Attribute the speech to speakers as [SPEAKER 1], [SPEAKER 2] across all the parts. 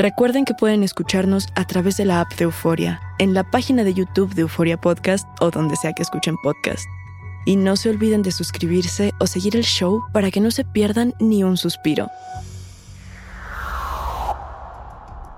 [SPEAKER 1] Recuerden que pueden escucharnos a través de la app de Euforia, en la página de YouTube de Euforia Podcast o donde sea que escuchen podcast. Y no se olviden de suscribirse o seguir el show para que no se pierdan ni un suspiro.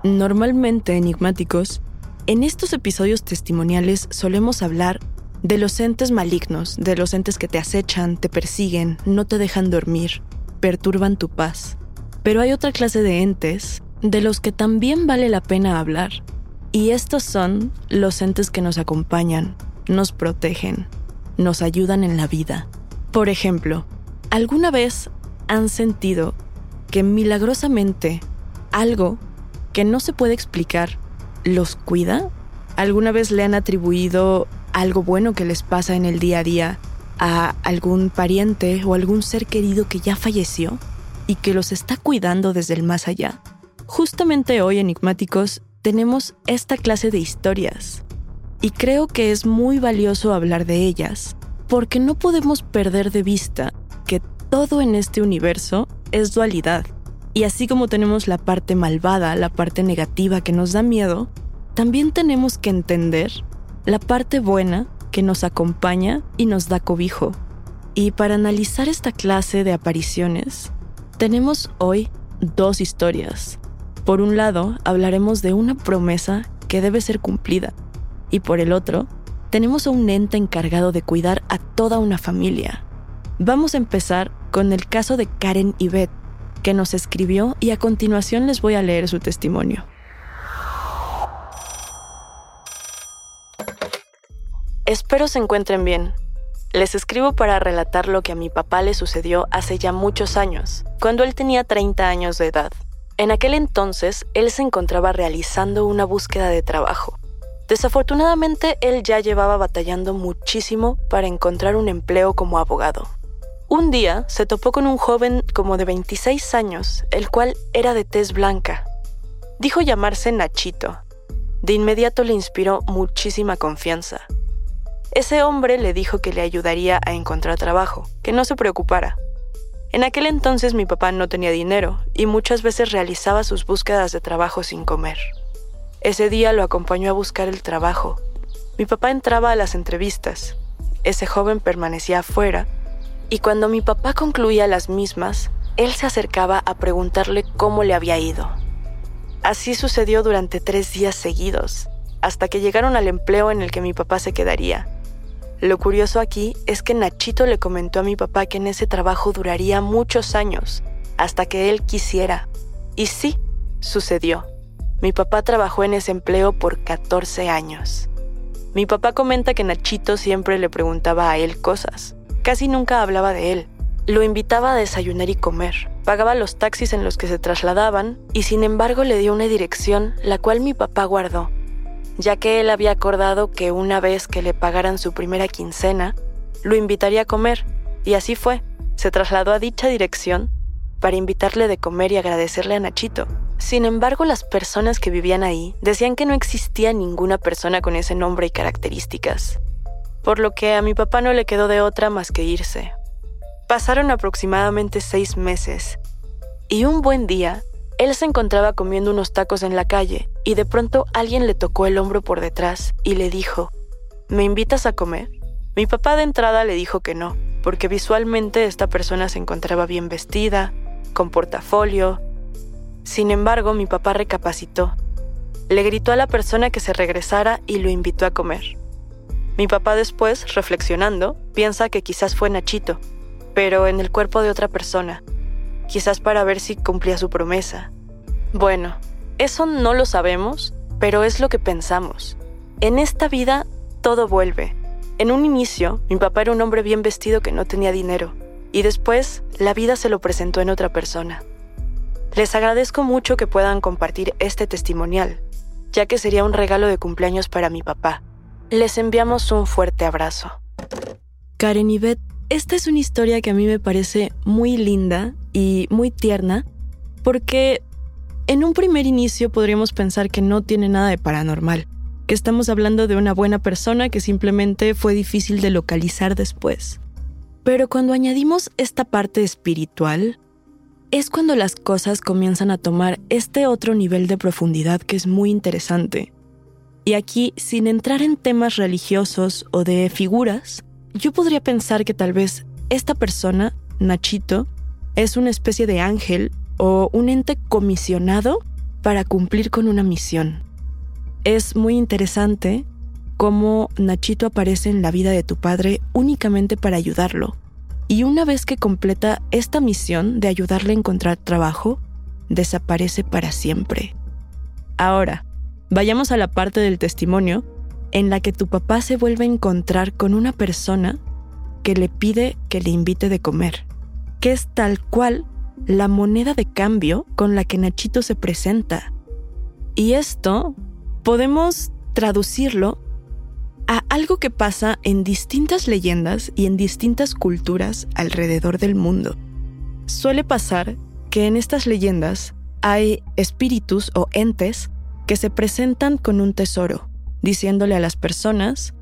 [SPEAKER 1] Normalmente enigmáticos, en estos episodios testimoniales solemos hablar de los entes malignos, de los entes que te acechan, te persiguen, no te dejan dormir, perturban tu paz. Pero hay otra clase de entes de los que también vale la pena hablar. Y estos son los entes que nos acompañan, nos protegen, nos ayudan en la vida. Por ejemplo, ¿alguna vez han sentido que milagrosamente algo que no se puede explicar los cuida? ¿Alguna vez le han atribuido algo bueno que les pasa en el día a día a algún pariente o algún ser querido que ya falleció y que los está cuidando desde el más allá? Justamente hoy, enigmáticos, tenemos esta clase de historias. Y creo que es muy valioso hablar de ellas, porque no podemos perder de vista que todo en este universo es dualidad. Y así como tenemos la parte malvada, la parte negativa que nos da miedo, también tenemos que entender la parte buena que nos acompaña y nos da cobijo. Y para analizar esta clase de apariciones, tenemos hoy dos historias. Por un lado, hablaremos de una promesa que debe ser cumplida, y por el otro, tenemos a un ente encargado de cuidar a toda una familia. Vamos a empezar con el caso de Karen Yvette, que nos escribió y a continuación les voy a leer su testimonio. Espero se encuentren bien. Les escribo para relatar lo que a mi papá le sucedió hace ya muchos años, cuando él tenía 30 años de edad. En aquel entonces, él se encontraba realizando una búsqueda de trabajo. Desafortunadamente, él ya llevaba batallando muchísimo para encontrar un empleo como abogado. Un día se topó con un joven como de 26 años, el cual era de tez blanca. Dijo llamarse Nachito. De inmediato le inspiró muchísima confianza. Ese hombre le dijo que le ayudaría a encontrar trabajo, que no se preocupara. En aquel entonces mi papá no tenía dinero y muchas veces realizaba sus búsquedas de trabajo sin comer. Ese día lo acompañó a buscar el trabajo. Mi papá entraba a las entrevistas. Ese joven permanecía afuera y cuando mi papá concluía las mismas, él se acercaba a preguntarle cómo le había ido. Así sucedió durante tres días seguidos, hasta que llegaron al empleo en el que mi papá se quedaría. Lo curioso aquí es que Nachito le comentó a mi papá que en ese trabajo duraría muchos años, hasta que él quisiera. Y sí, sucedió. Mi papá trabajó en ese empleo por 14 años. Mi papá comenta que Nachito siempre le preguntaba a él cosas, Casi nunca hablaba de él. Lo invitaba a desayunar y comer, pagaba los taxis en los que se trasladaban y sin embargo le dio una dirección la cual mi papá guardó, ya que él había acordado que una vez que le pagaran su primera quincena, lo invitaría a comer, y así fue. Se trasladó a dicha dirección para invitarle de comer y agradecerle a Nachito. Sin embargo, las personas que vivían ahí decían que no existía ninguna persona con ese nombre y características por lo que a mi papá no le quedó de otra más que irse. Pasaron aproximadamente seis meses, y un buen día, él se encontraba comiendo unos tacos en la calle y de pronto alguien le tocó el hombro por detrás y le dijo, ¿me invitas a comer? Mi papá de entrada le dijo que no, porque visualmente esta persona se encontraba bien vestida, con portafolio. Sin embargo, mi papá recapacitó. Le gritó a la persona que se regresara y lo invitó a comer. Mi papá después, reflexionando, piensa que quizás fue Nachito, pero en el cuerpo de otra persona, quizás para ver si cumplía su promesa. Bueno, eso no lo sabemos, pero es lo que pensamos. En esta vida todo vuelve. En un inicio, mi papá era un hombre bien vestido que no tenía dinero, y después la vida se lo presentó en otra persona. Les agradezco mucho que puedan compartir este testimonial, ya que sería un regalo de cumpleaños para mi papá. Les enviamos un fuerte abrazo. Karen y Beth, esta es una historia que a mí me parece muy linda y muy tierna, porque en un primer inicio podríamos pensar que no tiene nada de paranormal, que estamos hablando de una buena persona que simplemente fue difícil de localizar después. Pero cuando añadimos esta parte espiritual, es cuando las cosas comienzan a tomar este otro nivel de profundidad que es muy interesante. Y aquí, sin entrar en temas religiosos o de figuras, yo podría pensar que tal vez esta persona, Nachito, es una especie de ángel o un ente comisionado para cumplir con una misión. Es muy interesante cómo Nachito aparece en la vida de tu padre únicamente para ayudarlo. Y una vez que completa esta misión de ayudarle a encontrar trabajo, desaparece para siempre. Ahora, Vayamos a la parte del testimonio en la que tu papá se vuelve a encontrar con una persona que le pide que le invite de comer, que es tal cual la moneda de cambio con la que Nachito se presenta. Y esto podemos traducirlo a algo que pasa en distintas leyendas y en distintas culturas alrededor del mundo. Suele pasar que en estas leyendas hay espíritus o entes que se presentan con un tesoro, diciéndole a las personas,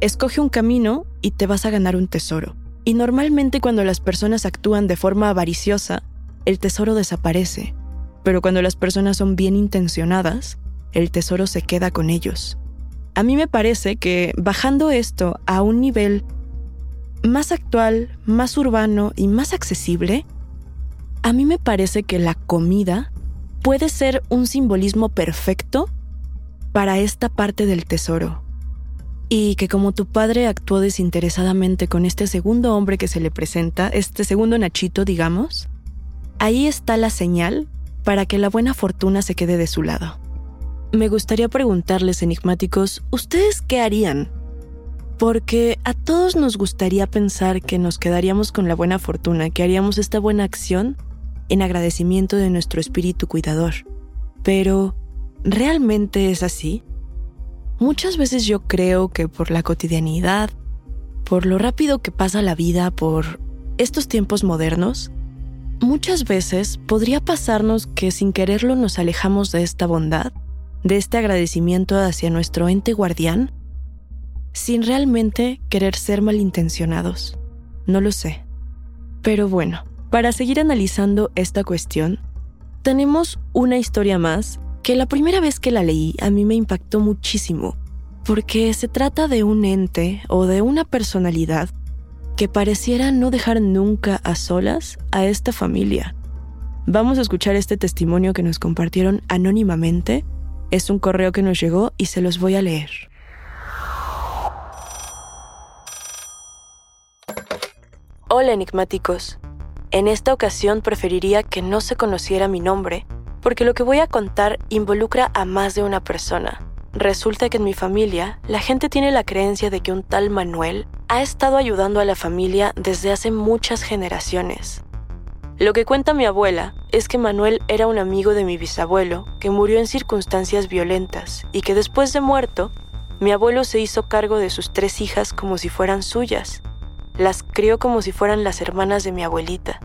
[SPEAKER 1] escoge un camino y te vas a ganar un tesoro. Y normalmente cuando las personas actúan de forma avariciosa, el tesoro desaparece, pero cuando las personas son bien intencionadas, el tesoro se queda con ellos. A mí me parece que bajando esto a un nivel más actual, más urbano y más accesible, a mí me parece que la comida puede ser un simbolismo perfecto para esta parte del tesoro. Y que como tu padre actuó desinteresadamente con este segundo hombre que se le presenta, este segundo Nachito, digamos, ahí está la señal para que la buena fortuna se quede de su lado. Me gustaría preguntarles, enigmáticos, ¿ustedes qué harían? Porque a todos nos gustaría pensar que nos quedaríamos con la buena fortuna, que haríamos esta buena acción en agradecimiento de nuestro espíritu cuidador. Pero, ¿realmente es así? Muchas veces yo creo que por la cotidianidad, por lo rápido que pasa la vida, por estos tiempos modernos, muchas veces podría pasarnos que sin quererlo nos alejamos de esta bondad, de este agradecimiento hacia nuestro ente guardián, sin realmente querer ser malintencionados. No lo sé. Pero bueno, para seguir analizando esta cuestión, tenemos una historia más que la primera vez que la leí a mí me impactó muchísimo, porque se trata de un ente o de una personalidad que pareciera no dejar nunca a solas a esta familia. Vamos a escuchar este testimonio que nos compartieron anónimamente. Es un correo que nos llegó y se los voy a leer. Hola enigmáticos. En esta ocasión preferiría que no se conociera mi nombre porque lo que voy a contar involucra a más de una persona. Resulta que en mi familia la gente tiene la creencia de que un tal Manuel ha estado ayudando a la familia desde hace muchas generaciones. Lo que cuenta mi abuela es que Manuel era un amigo de mi bisabuelo que murió en circunstancias violentas y que después de muerto, mi abuelo se hizo cargo de sus tres hijas como si fueran suyas. Las crió como si fueran las hermanas de mi abuelita.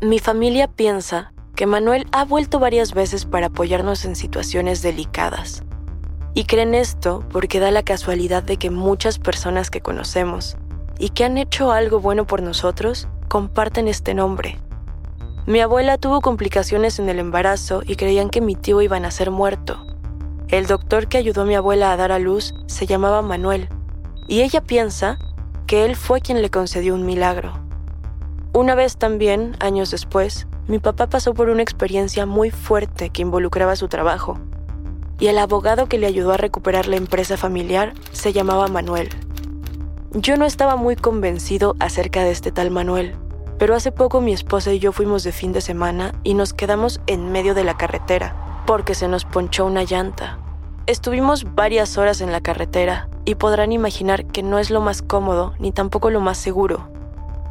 [SPEAKER 1] Mi familia piensa que Manuel ha vuelto varias veces para apoyarnos en situaciones delicadas. Y creen esto porque da la casualidad de que muchas personas que conocemos y que han hecho algo bueno por nosotros comparten este nombre. Mi abuela tuvo complicaciones en el embarazo y creían que mi tío iba a nacer muerto. El doctor que ayudó a mi abuela a dar a luz se llamaba Manuel, y ella piensa que él fue quien le concedió un milagro. Una vez también, años después, mi papá pasó por una experiencia muy fuerte que involucraba su trabajo, y el abogado que le ayudó a recuperar la empresa familiar se llamaba Manuel. Yo no estaba muy convencido acerca de este tal Manuel, pero hace poco mi esposa y yo fuimos de fin de semana y nos quedamos en medio de la carretera, porque se nos ponchó una llanta. Estuvimos varias horas en la carretera y podrán imaginar que no es lo más cómodo ni tampoco lo más seguro.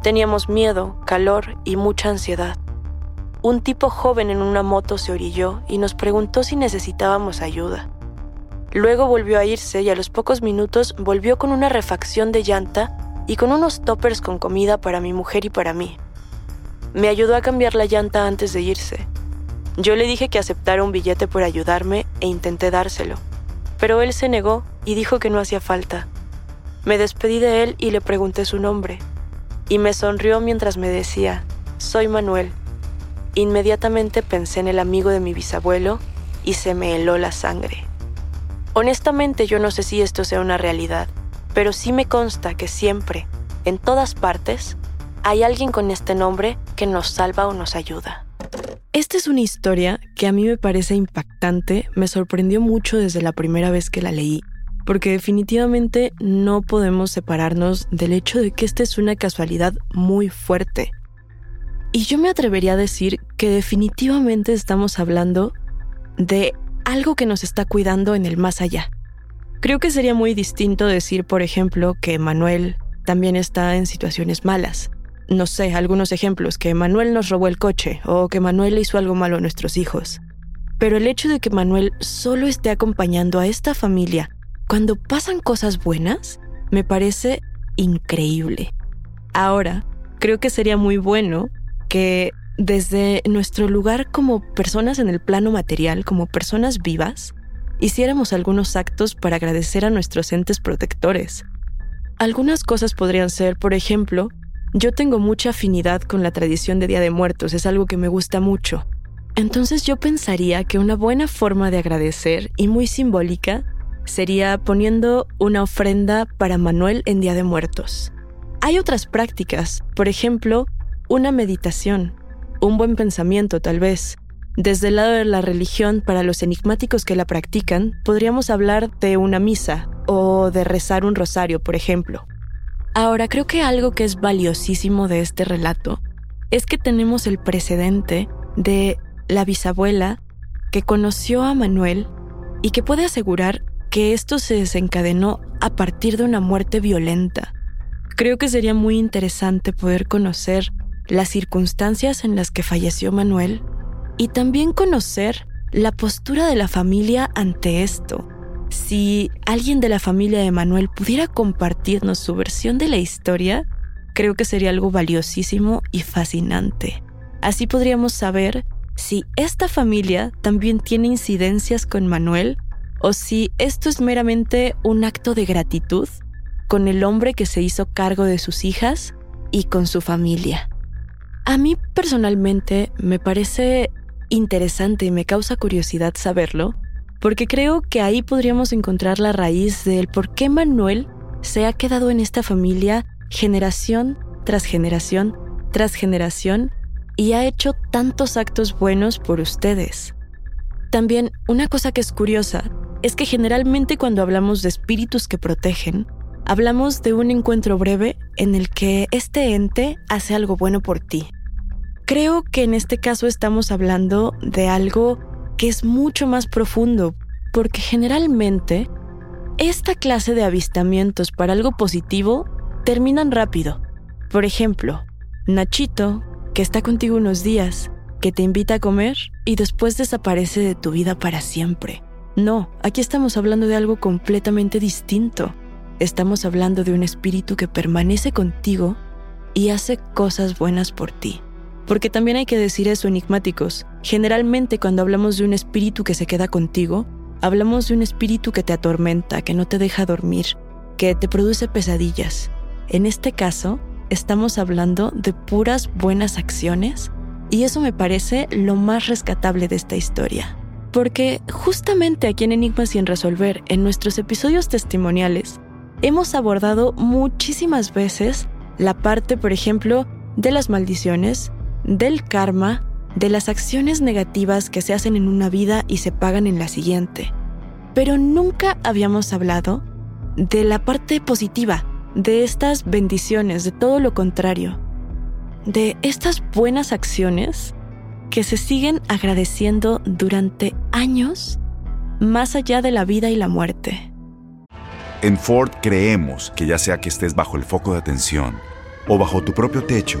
[SPEAKER 1] Teníamos miedo, calor y mucha ansiedad un tipo joven en una moto se orilló y nos preguntó si necesitábamos ayuda. Luego volvió a irse y a los pocos minutos volvió con una refacción de llanta y con unos toppers con comida para mi mujer y para mí. Me ayudó a cambiar la llanta antes de irse. Yo le dije que aceptara un billete por ayudarme e intenté dárselo, pero él se negó y dijo que no hacía falta. Me despedí de él y le pregunté su nombre, y me sonrió mientras me decía, soy Manuel. Inmediatamente pensé en el amigo de mi bisabuelo y se me heló la sangre. Honestamente yo no sé si esto sea una realidad, pero sí me consta que siempre, en todas partes, hay alguien con este nombre que nos salva o nos ayuda. Esta es una historia que a mí me parece impactante, me sorprendió mucho desde la primera vez que la leí, porque definitivamente no podemos separarnos del hecho de que esta es una casualidad muy fuerte. Y yo me atrevería a decir que definitivamente estamos hablando de algo que nos está cuidando en el más allá. Creo que sería muy distinto decir, por ejemplo, que Manuel también está en situaciones malas. No sé, algunos ejemplos, que Manuel nos robó el coche o que Manuel hizo algo malo a nuestros hijos. Pero el hecho de que Manuel solo esté acompañando a esta familia cuando pasan cosas buenas, me parece increíble. Ahora, creo que sería muy bueno que desde nuestro lugar como personas en el plano material, como personas vivas, hiciéramos algunos actos para agradecer a nuestros entes protectores. Algunas cosas podrían ser, por ejemplo, yo tengo mucha afinidad con la tradición de Día de Muertos, es algo que me gusta mucho. Entonces yo pensaría que una buena forma de agradecer y muy simbólica sería poniendo una ofrenda para Manuel en Día de Muertos. Hay otras prácticas, por ejemplo, una meditación, un buen pensamiento tal vez. Desde el lado de la religión, para los enigmáticos que la practican, podríamos hablar de una misa o de rezar un rosario, por ejemplo. Ahora, creo que algo que es valiosísimo de este relato es que tenemos el precedente de la bisabuela que conoció a Manuel y que puede asegurar que esto se desencadenó a partir de una muerte violenta. Creo que sería muy interesante poder conocer las circunstancias en las que falleció Manuel y también conocer la postura de la familia ante esto. Si alguien de la familia de Manuel pudiera compartirnos su versión de la historia, creo que sería algo valiosísimo y fascinante. Así podríamos saber si esta familia también tiene incidencias con Manuel o si esto es meramente un acto de gratitud con el hombre que se hizo cargo de sus hijas y con su familia. A mí personalmente me parece interesante y me causa curiosidad saberlo, porque creo que ahí podríamos encontrar la raíz del por qué Manuel se ha quedado en esta familia generación tras generación tras generación y ha hecho tantos actos buenos por ustedes. También una cosa que es curiosa es que generalmente cuando hablamos de espíritus que protegen, hablamos de un encuentro breve en el que este ente hace algo bueno por ti. Creo que en este caso estamos hablando de algo que es mucho más profundo, porque generalmente esta clase de avistamientos para algo positivo terminan rápido. Por ejemplo, Nachito, que está contigo unos días, que te invita a comer y después desaparece de tu vida para siempre. No, aquí estamos hablando de algo completamente distinto. Estamos hablando de un espíritu que permanece contigo y hace cosas buenas por ti. Porque también hay que decir eso, enigmáticos. Generalmente cuando hablamos de un espíritu que se queda contigo, hablamos de un espíritu que te atormenta, que no te deja dormir, que te produce pesadillas. En este caso, estamos hablando de puras buenas acciones y eso me parece lo más rescatable de esta historia. Porque justamente aquí en Enigmas sin resolver, en nuestros episodios testimoniales, hemos abordado muchísimas veces la parte, por ejemplo, de las maldiciones, del karma, de las acciones negativas que se hacen en una vida y se pagan en la siguiente. Pero nunca habíamos hablado de la parte positiva, de estas bendiciones, de todo lo contrario, de estas buenas acciones que se siguen agradeciendo durante años más allá de la vida y la muerte.
[SPEAKER 2] En Ford creemos que ya sea que estés bajo el foco de atención o bajo tu propio techo,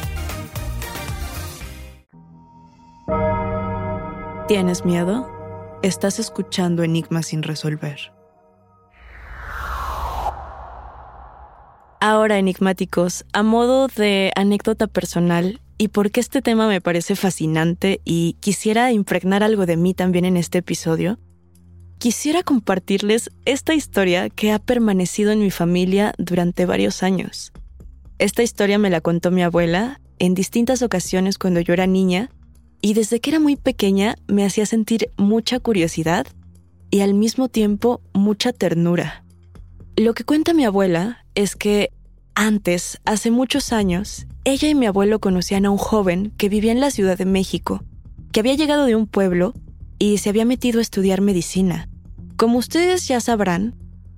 [SPEAKER 1] ¿Tienes miedo? Estás escuchando Enigmas sin resolver. Ahora, enigmáticos, a modo de anécdota personal, y porque este tema me parece fascinante y quisiera impregnar algo de mí también en este episodio, quisiera compartirles esta historia que ha permanecido en mi familia durante varios años. Esta historia me la contó mi abuela en distintas ocasiones cuando yo era niña y desde que era muy pequeña me hacía sentir mucha curiosidad y al mismo tiempo mucha ternura. Lo que cuenta mi abuela es que antes, hace muchos años, ella y mi abuelo conocían a un joven que vivía en la Ciudad de México, que había llegado de un pueblo y se había metido a estudiar medicina. Como ustedes ya sabrán,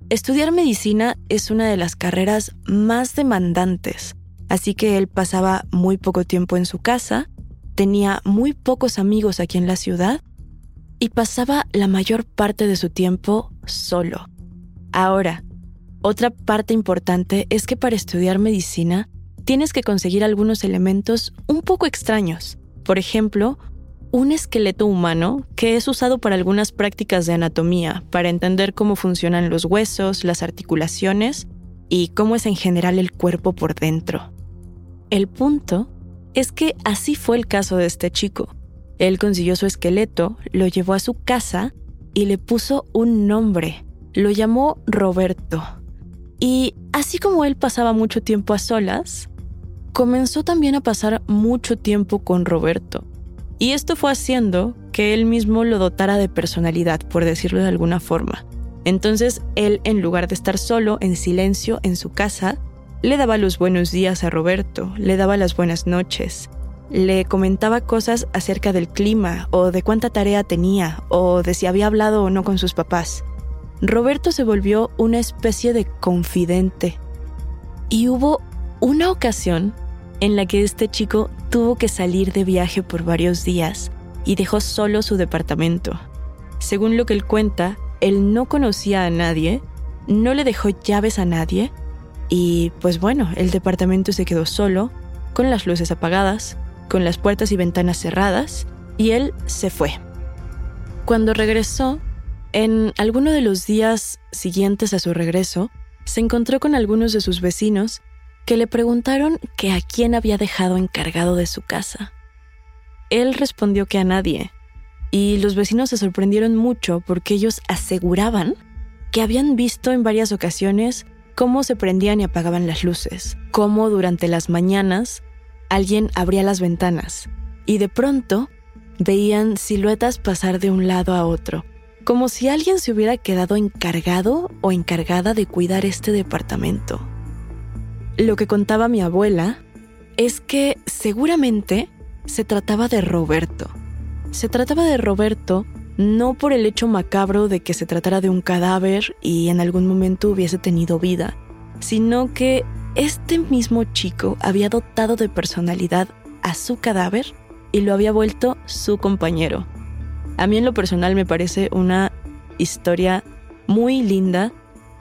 [SPEAKER 1] estudiar medicina es una de las carreras más demandantes, así que él pasaba muy poco tiempo en su casa, tenía muy pocos amigos aquí en la ciudad y pasaba la mayor parte de su tiempo solo. Ahora, otra parte importante es que para estudiar medicina tienes que conseguir algunos elementos un poco extraños. Por ejemplo, un esqueleto humano que es usado para algunas prácticas de anatomía, para entender cómo funcionan los huesos, las articulaciones y cómo es en general el cuerpo por dentro. El punto es que así fue el caso de este chico. Él consiguió su esqueleto, lo llevó a su casa y le puso un nombre. Lo llamó Roberto. Y así como él pasaba mucho tiempo a solas, comenzó también a pasar mucho tiempo con Roberto. Y esto fue haciendo que él mismo lo dotara de personalidad, por decirlo de alguna forma. Entonces él, en lugar de estar solo, en silencio, en su casa, le daba los buenos días a Roberto, le daba las buenas noches, le comentaba cosas acerca del clima o de cuánta tarea tenía o de si había hablado o no con sus papás. Roberto se volvió una especie de confidente. Y hubo una ocasión en la que este chico tuvo que salir de viaje por varios días y dejó solo su departamento. Según lo que él cuenta, él no conocía a nadie, no le dejó llaves a nadie y pues bueno, el departamento se quedó solo, con las luces apagadas, con las puertas y ventanas cerradas y él se fue. Cuando regresó, en alguno de los días siguientes a su regreso, se encontró con algunos de sus vecinos que le preguntaron que a quién había dejado encargado de su casa. Él respondió que a nadie, y los vecinos se sorprendieron mucho porque ellos aseguraban que habían visto en varias ocasiones cómo se prendían y apagaban las luces, cómo durante las mañanas alguien abría las ventanas y de pronto veían siluetas pasar de un lado a otro, como si alguien se hubiera quedado encargado o encargada de cuidar este departamento. Lo que contaba mi abuela es que seguramente se trataba de Roberto. Se trataba de Roberto no por el hecho macabro de que se tratara de un cadáver y en algún momento hubiese tenido vida, sino que este mismo chico había dotado de personalidad a su cadáver y lo había vuelto su compañero. A mí en lo personal me parece una historia muy linda,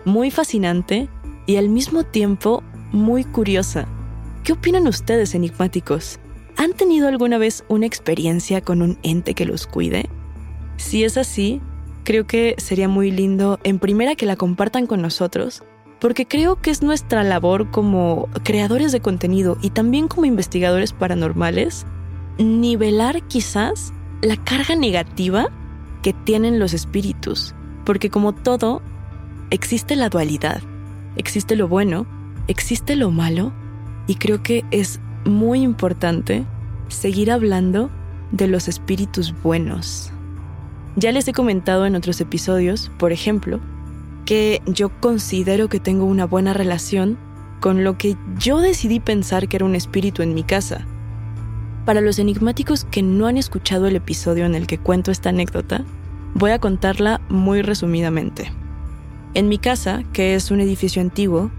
[SPEAKER 1] muy fascinante y al mismo tiempo muy curiosa. ¿Qué opinan ustedes, enigmáticos? ¿Han tenido alguna vez una experiencia con un ente que los cuide? Si es así, creo que sería muy lindo en primera que la compartan con nosotros, porque creo que es nuestra labor como creadores de contenido y también como investigadores paranormales, nivelar quizás la carga negativa que tienen los espíritus, porque como todo, existe la dualidad, existe lo bueno existe lo malo y creo que es muy importante seguir hablando de los espíritus buenos. Ya les he comentado en otros episodios, por ejemplo, que yo considero que tengo una buena relación con lo que yo decidí pensar que era un espíritu en mi casa. Para los enigmáticos que no han escuchado el episodio en el que cuento esta anécdota, voy a contarla muy resumidamente. En mi casa, que es un edificio antiguo,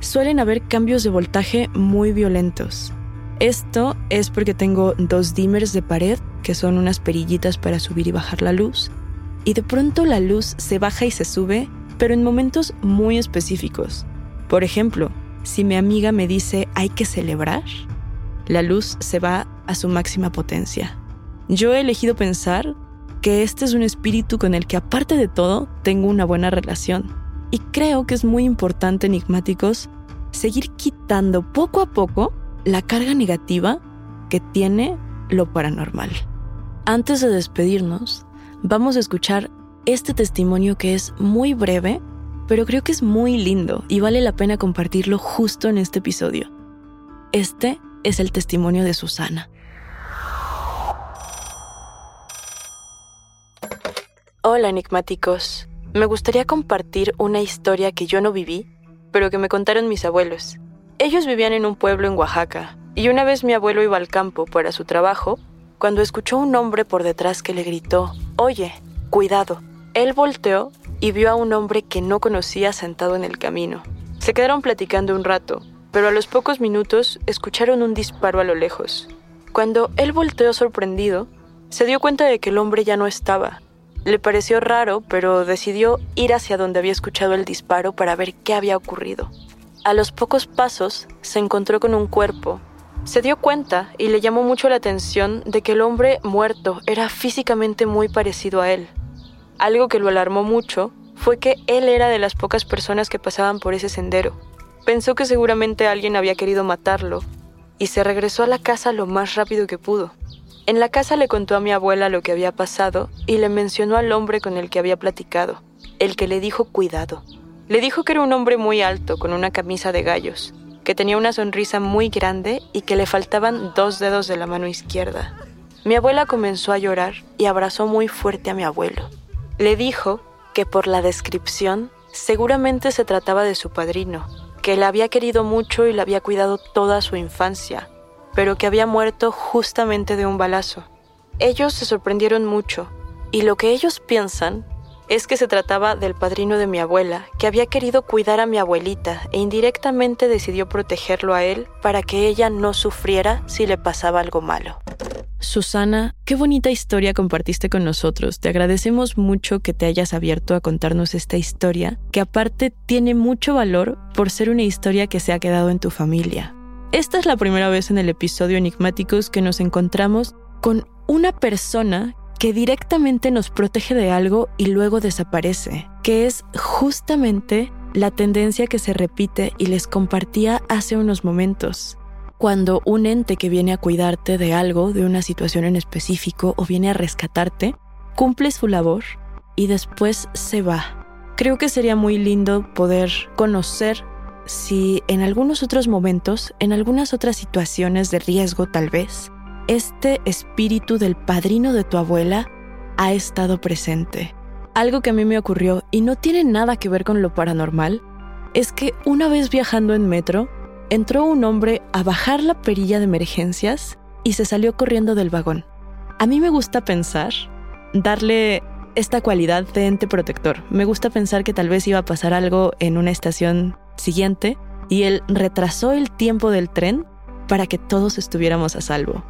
[SPEAKER 1] suelen haber cambios de voltaje muy violentos. Esto es porque tengo dos dimmers de pared, que son unas perillitas para subir y bajar la luz, y de pronto la luz se baja y se sube, pero en momentos muy específicos. Por ejemplo, si mi amiga me dice hay que celebrar, la luz se va a su máxima potencia. Yo he elegido pensar que este es un espíritu con el que aparte de todo tengo una buena relación. Y creo que es muy importante, enigmáticos, seguir quitando poco a poco la carga negativa que tiene lo paranormal. Antes de despedirnos, vamos a escuchar este testimonio que es muy breve, pero creo que es muy lindo y vale la pena compartirlo justo en este episodio. Este es el testimonio de Susana. Hola enigmáticos. Me gustaría compartir una historia que yo no viví, pero que me contaron mis abuelos. Ellos vivían en un pueblo en Oaxaca, y una vez mi abuelo iba al campo para su trabajo, cuando escuchó un hombre por detrás que le gritó, Oye, cuidado. Él volteó y vio a un hombre que no conocía sentado en el camino. Se quedaron platicando un rato, pero a los pocos minutos escucharon un disparo a lo lejos. Cuando él volteó sorprendido, se dio cuenta de que el hombre ya no estaba le pareció raro, pero decidió ir hacia donde había escuchado el disparo para ver qué había ocurrido. A los pocos pasos se encontró con un cuerpo. Se dio cuenta y le llamó mucho la atención de que el hombre muerto era físicamente muy parecido a él. Algo que lo alarmó mucho fue que él era de las pocas personas que pasaban por ese sendero. Pensó que seguramente alguien había querido matarlo y se regresó a la casa lo más rápido que pudo. En la casa le contó a mi abuela lo que había pasado y le mencionó al hombre con el que había platicado, el que le dijo cuidado. Le dijo que era un hombre muy alto, con una camisa de gallos, que tenía una sonrisa muy grande y que le faltaban dos dedos de la mano izquierda. Mi abuela comenzó a llorar y abrazó muy fuerte a mi abuelo. Le dijo que por la descripción seguramente se trataba de su padrino, que la había querido mucho y la había cuidado toda su infancia, pero que había muerto justamente de un balazo. Ellos se sorprendieron mucho, y lo que ellos piensan es que se trataba del padrino de mi abuela, que había querido cuidar a mi abuelita e indirectamente decidió protegerlo a él para que ella no sufriera si le pasaba algo malo. Susana, qué bonita historia compartiste con nosotros. Te agradecemos mucho que te hayas abierto a contarnos esta historia, que aparte tiene mucho valor por ser una historia que se ha quedado en tu familia. Esta es la primera vez en el episodio Enigmáticos que nos encontramos con una persona que directamente nos protege de algo y luego desaparece, que es justamente la tendencia que se repite y les compartía hace unos momentos. Cuando un ente que viene a cuidarte de algo, de una situación en específico o viene a rescatarte, cumple su labor y después se va. Creo que sería muy lindo poder conocer si en algunos otros momentos, en algunas otras situaciones de riesgo tal vez, este espíritu del padrino de tu abuela ha estado presente. Algo que a mí me ocurrió y no tiene nada que ver con lo paranormal, es que una vez viajando en metro, entró un hombre a bajar la perilla de emergencias y se salió corriendo del vagón. A mí me gusta pensar, darle esta cualidad de ente protector. Me gusta pensar que tal vez iba a pasar algo en una estación siguiente y él retrasó el tiempo del tren para que todos estuviéramos a salvo.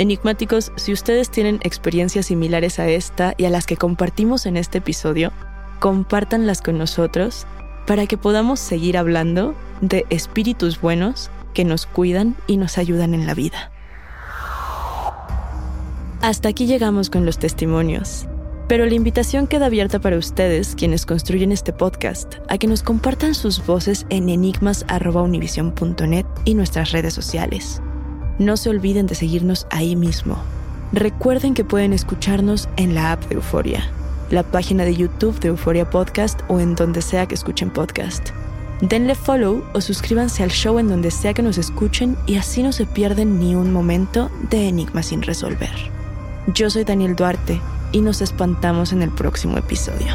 [SPEAKER 1] Enigmáticos, si ustedes tienen experiencias similares a esta y a las que compartimos en este episodio, compártanlas con nosotros para que podamos seguir hablando de espíritus buenos que nos cuidan y nos ayudan en la vida. Hasta aquí llegamos con los testimonios. Pero la invitación queda abierta para ustedes, quienes construyen este podcast, a que nos compartan sus voces en enigmas.univision.net y nuestras redes sociales. No se olviden de seguirnos ahí mismo. Recuerden que pueden escucharnos en la app de Euforia, la página de YouTube de Euforia Podcast o en donde sea que escuchen podcast. Denle follow o suscríbanse al show en donde sea que nos escuchen y así no se pierden ni un momento de Enigma sin resolver. Yo soy Daniel Duarte y nos espantamos en el próximo episodio.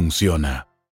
[SPEAKER 3] funciona.